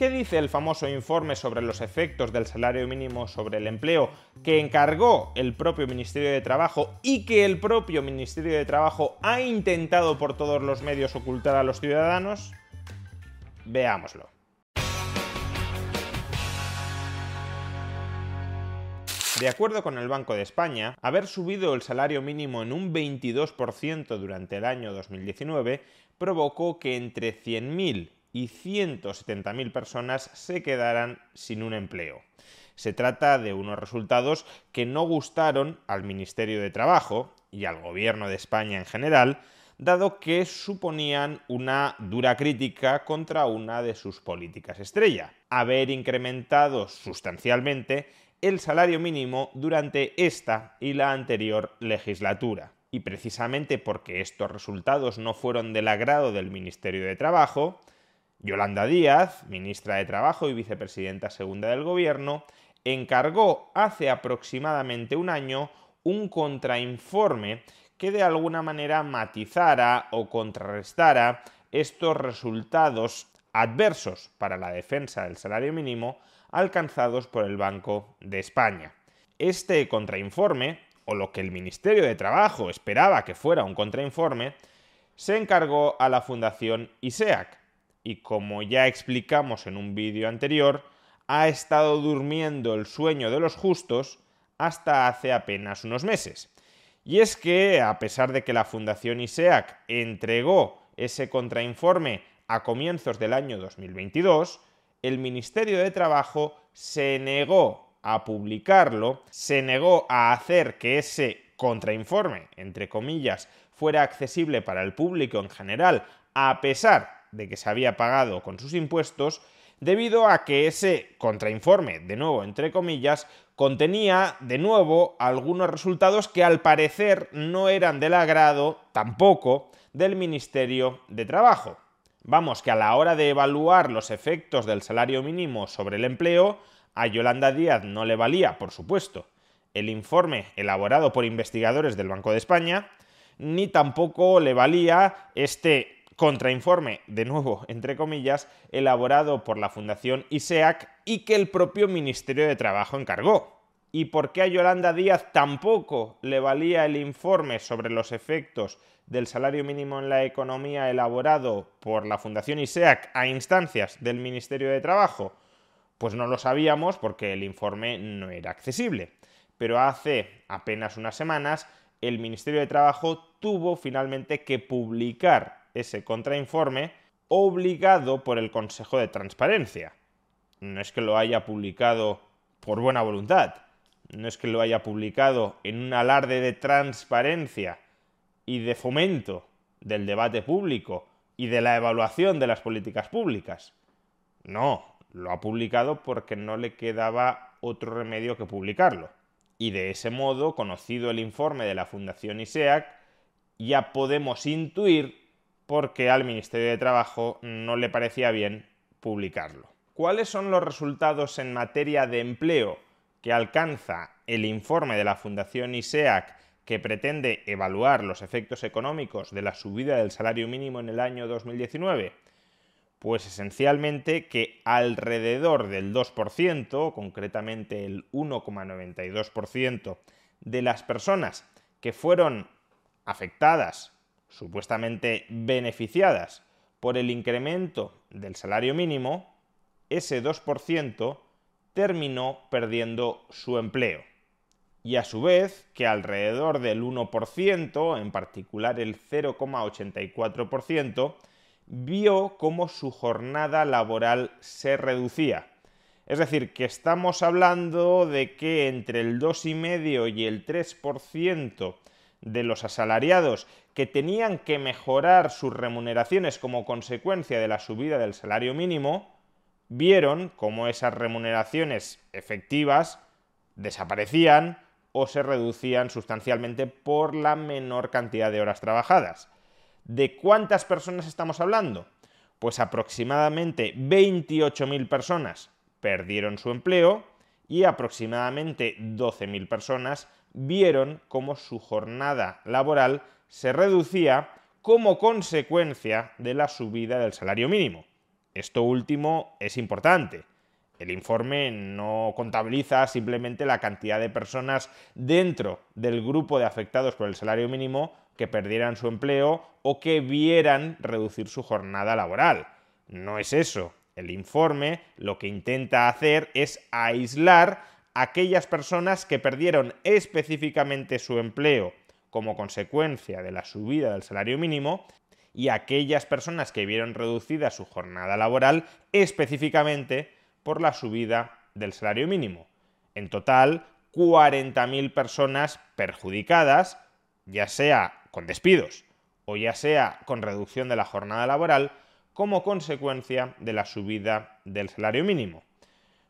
¿Qué dice el famoso informe sobre los efectos del salario mínimo sobre el empleo que encargó el propio Ministerio de Trabajo y que el propio Ministerio de Trabajo ha intentado por todos los medios ocultar a los ciudadanos? Veámoslo. De acuerdo con el Banco de España, haber subido el salario mínimo en un 22% durante el año 2019 provocó que entre 100.000 y 170.000 personas se quedaran sin un empleo. Se trata de unos resultados que no gustaron al Ministerio de Trabajo y al Gobierno de España en general, dado que suponían una dura crítica contra una de sus políticas estrella, haber incrementado sustancialmente el salario mínimo durante esta y la anterior legislatura. Y precisamente porque estos resultados no fueron del agrado del Ministerio de Trabajo, Yolanda Díaz, ministra de Trabajo y vicepresidenta segunda del Gobierno, encargó hace aproximadamente un año un contrainforme que de alguna manera matizara o contrarrestara estos resultados adversos para la defensa del salario mínimo alcanzados por el Banco de España. Este contrainforme, o lo que el Ministerio de Trabajo esperaba que fuera un contrainforme, se encargó a la Fundación ISEAC, y como ya explicamos en un vídeo anterior, ha estado durmiendo el sueño de los justos hasta hace apenas unos meses. Y es que, a pesar de que la Fundación ISEAC entregó ese contrainforme a comienzos del año 2022, el Ministerio de Trabajo se negó a publicarlo, se negó a hacer que ese contrainforme, entre comillas, fuera accesible para el público en general, a pesar de que se había pagado con sus impuestos, debido a que ese contrainforme, de nuevo entre comillas, contenía de nuevo algunos resultados que al parecer no eran del agrado tampoco del Ministerio de Trabajo. Vamos, que a la hora de evaluar los efectos del salario mínimo sobre el empleo, a Yolanda Díaz no le valía, por supuesto, el informe elaborado por investigadores del Banco de España, ni tampoco le valía este contrainforme, de nuevo, entre comillas, elaborado por la Fundación ISEAC y que el propio Ministerio de Trabajo encargó. ¿Y por qué a Yolanda Díaz tampoco le valía el informe sobre los efectos del salario mínimo en la economía elaborado por la Fundación ISEAC a instancias del Ministerio de Trabajo? Pues no lo sabíamos porque el informe no era accesible. Pero hace apenas unas semanas el Ministerio de Trabajo tuvo finalmente que publicar ese contrainforme obligado por el Consejo de Transparencia. No es que lo haya publicado por buena voluntad, no es que lo haya publicado en un alarde de transparencia y de fomento del debate público y de la evaluación de las políticas públicas. No, lo ha publicado porque no le quedaba otro remedio que publicarlo. Y de ese modo, conocido el informe de la Fundación ISEAC, ya podemos intuir porque al Ministerio de Trabajo no le parecía bien publicarlo. ¿Cuáles son los resultados en materia de empleo que alcanza el informe de la Fundación ISEAC que pretende evaluar los efectos económicos de la subida del salario mínimo en el año 2019? Pues esencialmente que alrededor del 2%, concretamente el 1,92% de las personas que fueron afectadas supuestamente beneficiadas por el incremento del salario mínimo, ese 2% terminó perdiendo su empleo. Y a su vez que alrededor del 1%, en particular el 0,84%, vio cómo su jornada laboral se reducía. Es decir, que estamos hablando de que entre el 2,5 y el 3% de los asalariados que tenían que mejorar sus remuneraciones como consecuencia de la subida del salario mínimo, vieron cómo esas remuneraciones efectivas desaparecían o se reducían sustancialmente por la menor cantidad de horas trabajadas. ¿De cuántas personas estamos hablando? Pues aproximadamente 28.000 personas perdieron su empleo y aproximadamente 12.000 personas vieron cómo su jornada laboral se reducía como consecuencia de la subida del salario mínimo. Esto último es importante. El informe no contabiliza simplemente la cantidad de personas dentro del grupo de afectados por el salario mínimo que perdieran su empleo o que vieran reducir su jornada laboral. No es eso. El informe lo que intenta hacer es aislar aquellas personas que perdieron específicamente su empleo como consecuencia de la subida del salario mínimo y aquellas personas que vieron reducida su jornada laboral específicamente por la subida del salario mínimo. En total, 40.000 personas perjudicadas, ya sea con despidos o ya sea con reducción de la jornada laboral, como consecuencia de la subida del salario mínimo.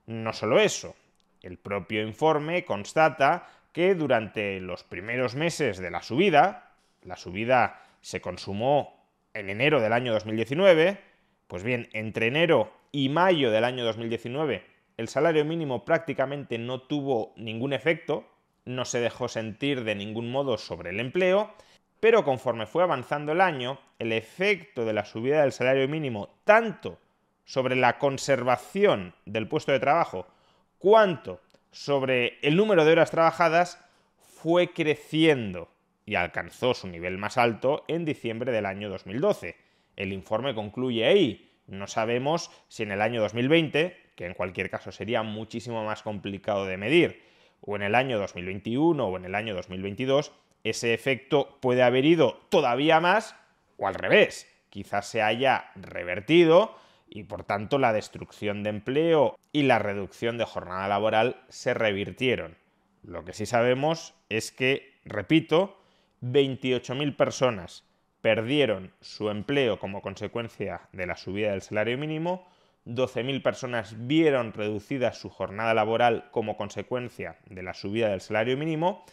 No solo eso, el propio informe constata que durante los primeros meses de la subida, la subida se consumó en enero del año 2019, pues bien, entre enero y mayo del año 2019 el salario mínimo prácticamente no tuvo ningún efecto, no se dejó sentir de ningún modo sobre el empleo, pero conforme fue avanzando el año, el efecto de la subida del salario mínimo tanto sobre la conservación del puesto de trabajo cuanto sobre el número de horas trabajadas fue creciendo y alcanzó su nivel más alto en diciembre del año 2012. El informe concluye ahí. No sabemos si en el año 2020, que en cualquier caso sería muchísimo más complicado de medir, o en el año 2021 o en el año 2022, ese efecto puede haber ido todavía más o al revés. Quizás se haya revertido y por tanto la destrucción de empleo y la reducción de jornada laboral se revirtieron. Lo que sí sabemos es que, repito, 28.000 personas perdieron su empleo como consecuencia de la subida del salario mínimo, 12.000 personas vieron reducida su jornada laboral como consecuencia de la subida del salario mínimo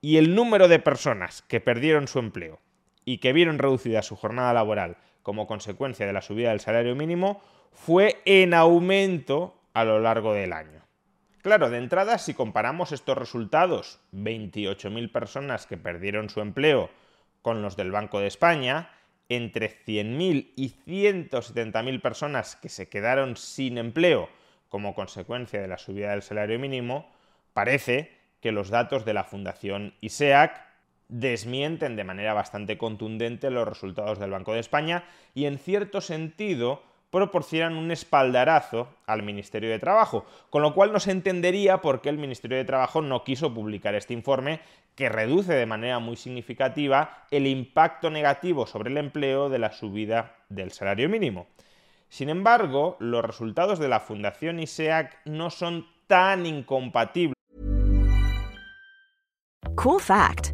y el número de personas que perdieron su empleo y que vieron reducida su jornada laboral como consecuencia de la subida del salario mínimo fue en aumento a lo largo del año. Claro, de entrada, si comparamos estos resultados, 28.000 personas que perdieron su empleo con los del Banco de España, entre 100.000 y 170.000 personas que se quedaron sin empleo como consecuencia de la subida del salario mínimo, parece que los datos de la Fundación ISEAC desmienten de manera bastante contundente los resultados del Banco de España y en cierto sentido proporcionan un espaldarazo al Ministerio de Trabajo, con lo cual no se entendería por qué el Ministerio de Trabajo no quiso publicar este informe que reduce de manera muy significativa el impacto negativo sobre el empleo de la subida del salario mínimo. Sin embargo, los resultados de la Fundación ISEAC no son tan incompatibles Cool fact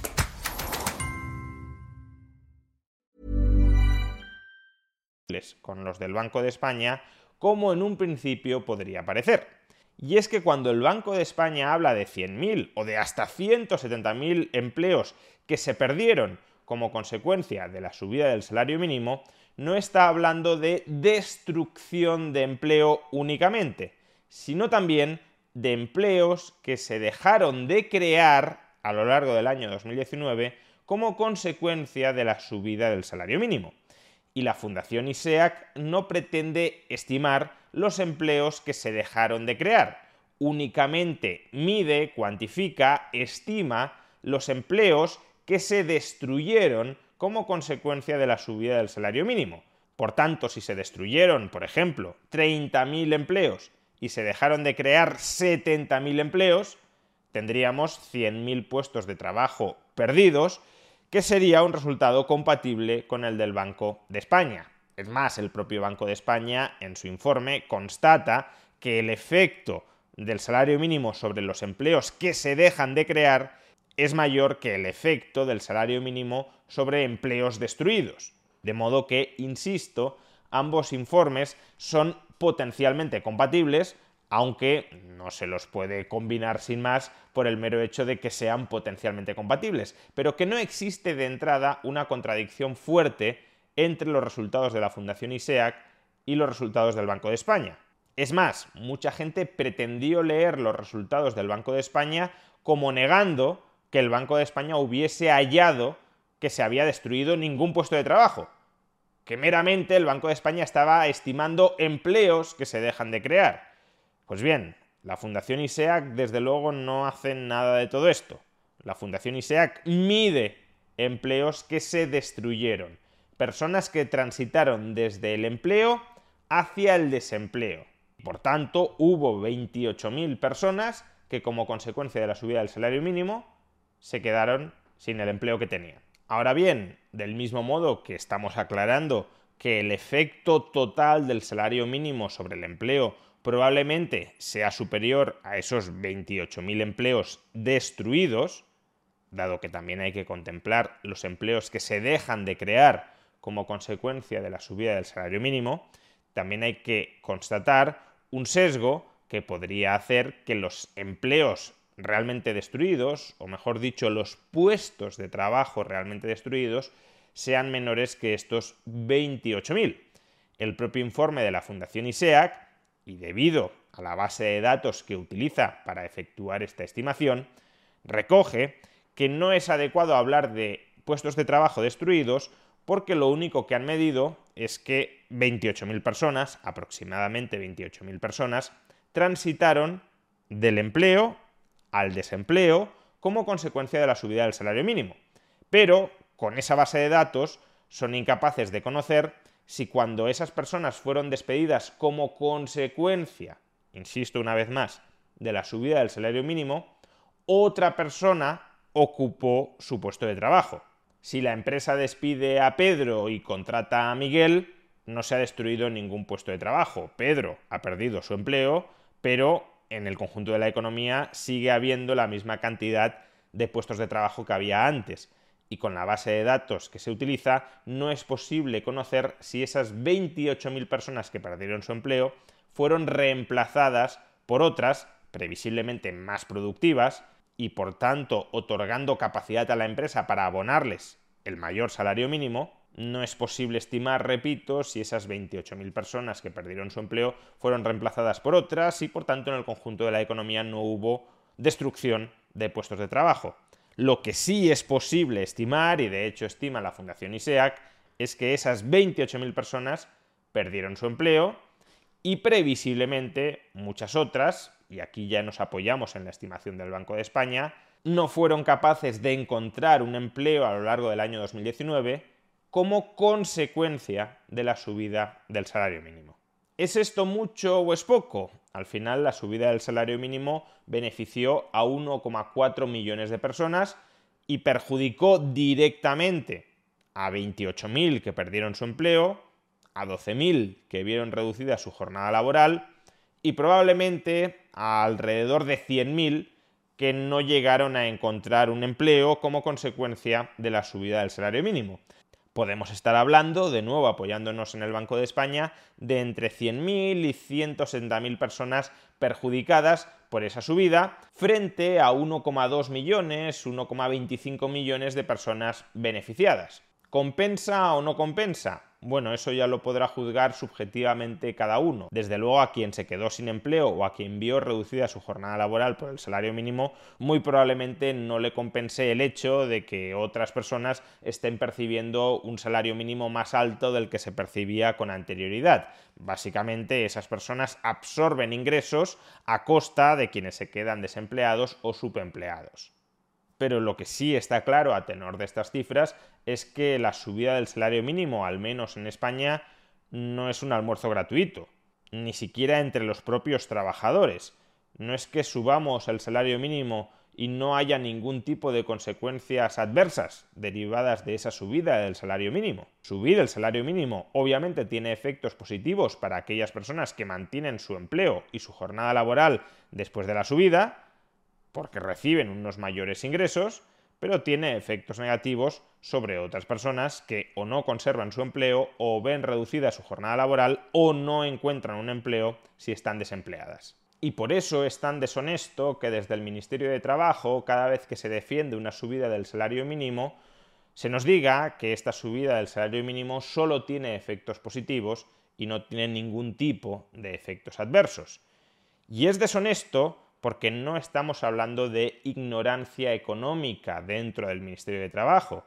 con los del Banco de España como en un principio podría parecer. Y es que cuando el Banco de España habla de 100.000 o de hasta 170.000 empleos que se perdieron como consecuencia de la subida del salario mínimo, no está hablando de destrucción de empleo únicamente, sino también de empleos que se dejaron de crear a lo largo del año 2019 como consecuencia de la subida del salario mínimo. Y la Fundación ISEAC no pretende estimar los empleos que se dejaron de crear, únicamente mide, cuantifica, estima los empleos que se destruyeron como consecuencia de la subida del salario mínimo. Por tanto, si se destruyeron, por ejemplo, 30.000 empleos y se dejaron de crear 70.000 empleos, tendríamos 100.000 puestos de trabajo perdidos, que sería un resultado compatible con el del Banco de España. Es más, el propio Banco de España en su informe constata que el efecto del salario mínimo sobre los empleos que se dejan de crear es mayor que el efecto del salario mínimo sobre empleos destruidos. De modo que, insisto, ambos informes son potencialmente compatibles, aunque no se los puede combinar sin más por el mero hecho de que sean potencialmente compatibles, pero que no existe de entrada una contradicción fuerte entre los resultados de la Fundación ISEAC y los resultados del Banco de España. Es más, mucha gente pretendió leer los resultados del Banco de España como negando que el Banco de España hubiese hallado que se había destruido ningún puesto de trabajo, que meramente el Banco de España estaba estimando empleos que se dejan de crear. Pues bien, la Fundación ISEAC desde luego no hace nada de todo esto. La Fundación ISEAC mide empleos que se destruyeron, personas que transitaron desde el empleo hacia el desempleo. Por tanto, hubo 28.000 personas que como consecuencia de la subida del salario mínimo se quedaron sin el empleo que tenían. Ahora bien, del mismo modo que estamos aclarando que el efecto total del salario mínimo sobre el empleo probablemente sea superior a esos 28.000 empleos destruidos, dado que también hay que contemplar los empleos que se dejan de crear como consecuencia de la subida del salario mínimo, también hay que constatar un sesgo que podría hacer que los empleos realmente destruidos, o mejor dicho, los puestos de trabajo realmente destruidos, sean menores que estos 28.000. El propio informe de la Fundación ISEAC, y debido a la base de datos que utiliza para efectuar esta estimación, recoge que no es adecuado hablar de puestos de trabajo destruidos porque lo único que han medido es que 28.000 personas, aproximadamente 28.000 personas, transitaron del empleo al desempleo como consecuencia de la subida del salario mínimo. Pero con esa base de datos son incapaces de conocer si cuando esas personas fueron despedidas como consecuencia, insisto una vez más, de la subida del salario mínimo, otra persona ocupó su puesto de trabajo. Si la empresa despide a Pedro y contrata a Miguel, no se ha destruido ningún puesto de trabajo. Pedro ha perdido su empleo, pero en el conjunto de la economía sigue habiendo la misma cantidad de puestos de trabajo que había antes. Y con la base de datos que se utiliza, no es posible conocer si esas 28.000 personas que perdieron su empleo fueron reemplazadas por otras, previsiblemente más productivas, y por tanto otorgando capacidad a la empresa para abonarles el mayor salario mínimo, no es posible estimar, repito, si esas 28.000 personas que perdieron su empleo fueron reemplazadas por otras y por tanto en el conjunto de la economía no hubo destrucción de puestos de trabajo. Lo que sí es posible estimar, y de hecho estima la Fundación ISEAC, es que esas 28.000 personas perdieron su empleo y previsiblemente muchas otras, y aquí ya nos apoyamos en la estimación del Banco de España, no fueron capaces de encontrar un empleo a lo largo del año 2019 como consecuencia de la subida del salario mínimo. ¿Es esto mucho o es poco? Al final la subida del salario mínimo benefició a 1,4 millones de personas y perjudicó directamente a 28.000 que perdieron su empleo, a 12.000 que vieron reducida su jornada laboral y probablemente a alrededor de 100.000 que no llegaron a encontrar un empleo como consecuencia de la subida del salario mínimo. Podemos estar hablando, de nuevo apoyándonos en el Banco de España, de entre 100.000 y 170.000 personas perjudicadas por esa subida, frente a 1,2 millones, 1,25 millones de personas beneficiadas. ¿Compensa o no compensa? Bueno, eso ya lo podrá juzgar subjetivamente cada uno. Desde luego a quien se quedó sin empleo o a quien vio reducida su jornada laboral por el salario mínimo, muy probablemente no le compense el hecho de que otras personas estén percibiendo un salario mínimo más alto del que se percibía con anterioridad. Básicamente esas personas absorben ingresos a costa de quienes se quedan desempleados o subempleados pero lo que sí está claro a tenor de estas cifras es que la subida del salario mínimo, al menos en España, no es un almuerzo gratuito, ni siquiera entre los propios trabajadores. No es que subamos el salario mínimo y no haya ningún tipo de consecuencias adversas derivadas de esa subida del salario mínimo. Subir el salario mínimo obviamente tiene efectos positivos para aquellas personas que mantienen su empleo y su jornada laboral después de la subida, porque reciben unos mayores ingresos, pero tiene efectos negativos sobre otras personas que o no conservan su empleo o ven reducida su jornada laboral o no encuentran un empleo si están desempleadas. Y por eso es tan deshonesto que desde el Ministerio de Trabajo, cada vez que se defiende una subida del salario mínimo, se nos diga que esta subida del salario mínimo solo tiene efectos positivos y no tiene ningún tipo de efectos adversos. Y es deshonesto porque no estamos hablando de ignorancia económica dentro del Ministerio de Trabajo.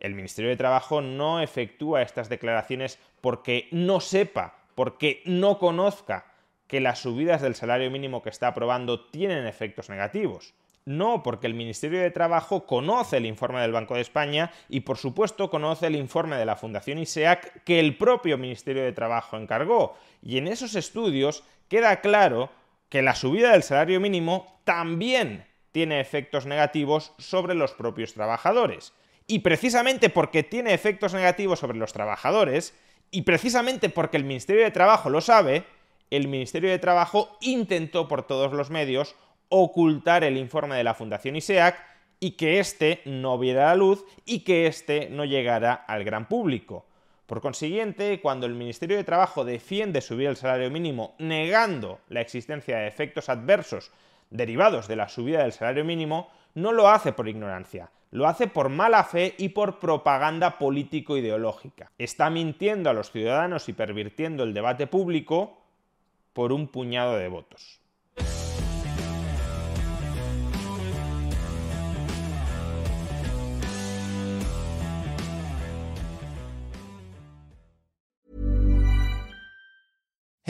El Ministerio de Trabajo no efectúa estas declaraciones porque no sepa, porque no conozca que las subidas del salario mínimo que está aprobando tienen efectos negativos. No, porque el Ministerio de Trabajo conoce el informe del Banco de España y por supuesto conoce el informe de la Fundación ISEAC que el propio Ministerio de Trabajo encargó. Y en esos estudios queda claro que la subida del salario mínimo también tiene efectos negativos sobre los propios trabajadores. Y precisamente porque tiene efectos negativos sobre los trabajadores, y precisamente porque el Ministerio de Trabajo lo sabe, el Ministerio de Trabajo intentó por todos los medios ocultar el informe de la Fundación ISEAC y que éste no viera la luz y que éste no llegara al gran público. Por consiguiente, cuando el Ministerio de Trabajo defiende subir el salario mínimo negando la existencia de efectos adversos derivados de la subida del salario mínimo, no lo hace por ignorancia, lo hace por mala fe y por propaganda político-ideológica. Está mintiendo a los ciudadanos y pervirtiendo el debate público por un puñado de votos.